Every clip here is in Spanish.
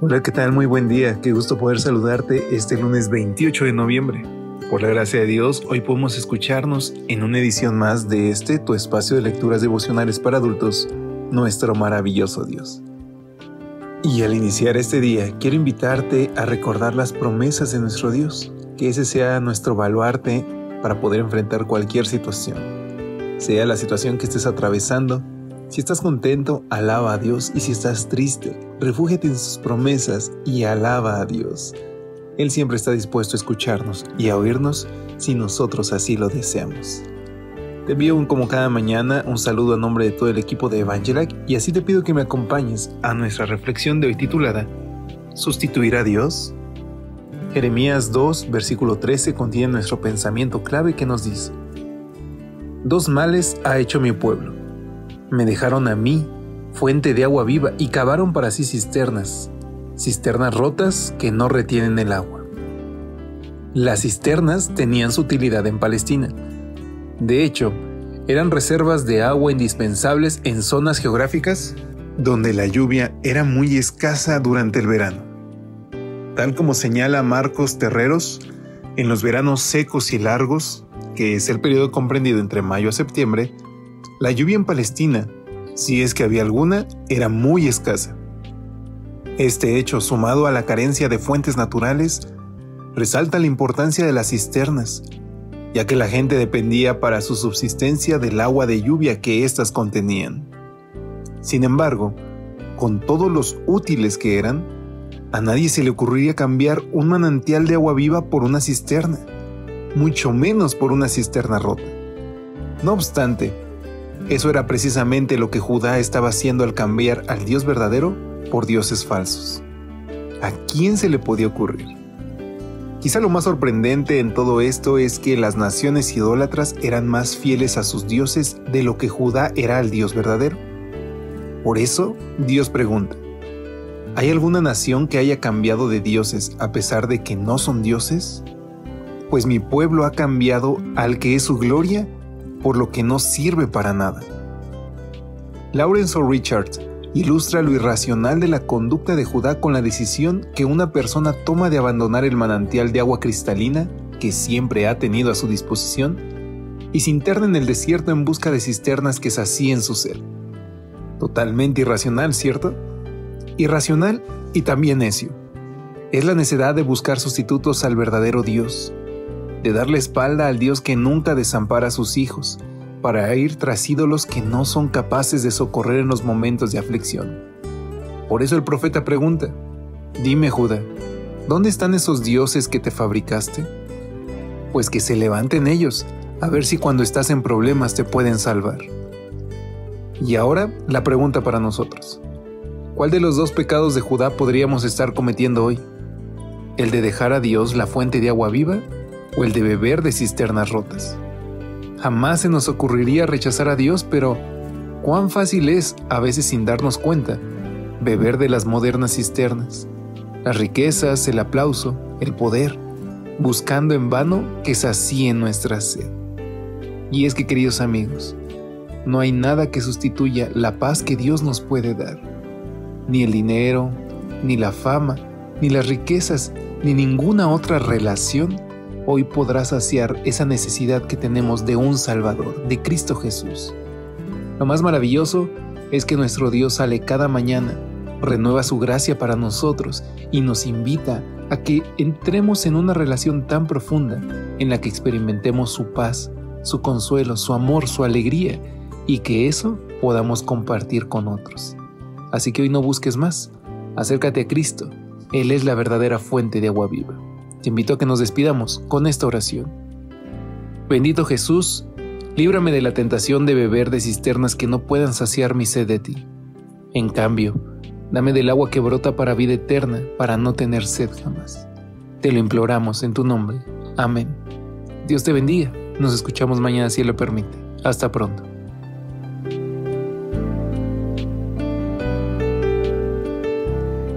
Hola, ¿qué tal? Muy buen día. Qué gusto poder saludarte este lunes 28 de noviembre. Por la gracia de Dios, hoy podemos escucharnos en una edición más de este, tu espacio de lecturas devocionales para adultos, nuestro maravilloso Dios. Y al iniciar este día, quiero invitarte a recordar las promesas de nuestro Dios, que ese sea nuestro baluarte para poder enfrentar cualquier situación. Sea la situación que estés atravesando, si estás contento, alaba a Dios y si estás triste, refúgiate en sus promesas y alaba a Dios. Él siempre está dispuesto a escucharnos y a oírnos si nosotros así lo deseamos. Te envío como cada mañana un saludo a nombre de todo el equipo de Evangelac y así te pido que me acompañes a nuestra reflexión de hoy titulada ¿Sustituir a Dios? Jeremías 2, versículo 13 contiene nuestro pensamiento clave que nos dice, Dos males ha hecho mi pueblo. Me dejaron a mí fuente de agua viva, y cavaron para sí cisternas, cisternas rotas que no retienen el agua. Las cisternas tenían su utilidad en Palestina. De hecho, eran reservas de agua indispensables en zonas geográficas donde la lluvia era muy escasa durante el verano. Tal como señala Marcos Terreros, en los veranos secos y largos, que es el periodo comprendido entre mayo a septiembre, la lluvia en Palestina si es que había alguna, era muy escasa. Este hecho, sumado a la carencia de fuentes naturales, resalta la importancia de las cisternas, ya que la gente dependía para su subsistencia del agua de lluvia que éstas contenían. Sin embargo, con todos los útiles que eran, a nadie se le ocurriría cambiar un manantial de agua viva por una cisterna, mucho menos por una cisterna rota. No obstante, eso era precisamente lo que Judá estaba haciendo al cambiar al Dios verdadero por dioses falsos. ¿A quién se le podía ocurrir? Quizá lo más sorprendente en todo esto es que las naciones idólatras eran más fieles a sus dioses de lo que Judá era al Dios verdadero. Por eso, Dios pregunta, ¿hay alguna nación que haya cambiado de dioses a pesar de que no son dioses? Pues mi pueblo ha cambiado al que es su gloria por lo que no sirve para nada. Lawrence O. Richards ilustra lo irracional de la conducta de Judá con la decisión que una persona toma de abandonar el manantial de agua cristalina que siempre ha tenido a su disposición y se interna en el desierto en busca de cisternas que sacíen su ser. Totalmente irracional, ¿cierto? Irracional y también necio. Es la necesidad de buscar sustitutos al verdadero Dios, de darle espalda al Dios que nunca desampara a sus hijos, para ir tras ídolos que no son capaces de socorrer en los momentos de aflicción. Por eso el profeta pregunta, Dime Judá, ¿dónde están esos dioses que te fabricaste? Pues que se levanten ellos, a ver si cuando estás en problemas te pueden salvar. Y ahora la pregunta para nosotros. ¿Cuál de los dos pecados de Judá podríamos estar cometiendo hoy? ¿El de dejar a Dios la fuente de agua viva o el de beber de cisternas rotas. Jamás se nos ocurriría rechazar a Dios, pero cuán fácil es, a veces sin darnos cuenta, beber de las modernas cisternas, las riquezas, el aplauso, el poder, buscando en vano que sacíen nuestra sed. Y es que, queridos amigos, no hay nada que sustituya la paz que Dios nos puede dar. Ni el dinero, ni la fama, ni las riquezas, ni ninguna otra relación hoy podrás saciar esa necesidad que tenemos de un Salvador, de Cristo Jesús. Lo más maravilloso es que nuestro Dios sale cada mañana, renueva su gracia para nosotros y nos invita a que entremos en una relación tan profunda en la que experimentemos su paz, su consuelo, su amor, su alegría y que eso podamos compartir con otros. Así que hoy no busques más, acércate a Cristo, Él es la verdadera fuente de agua viva. Te invito a que nos despidamos con esta oración. Bendito Jesús, Líbrame de la tentación de beber de cisternas que no puedan saciar mi sed de ti. En cambio, dame del agua que brota para vida eterna, para no tener sed jamás. Te lo imploramos en tu nombre. Amén. Dios te bendiga. Nos escuchamos mañana si Él lo permite. Hasta pronto.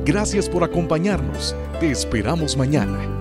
Gracias por acompañarnos. Te esperamos mañana.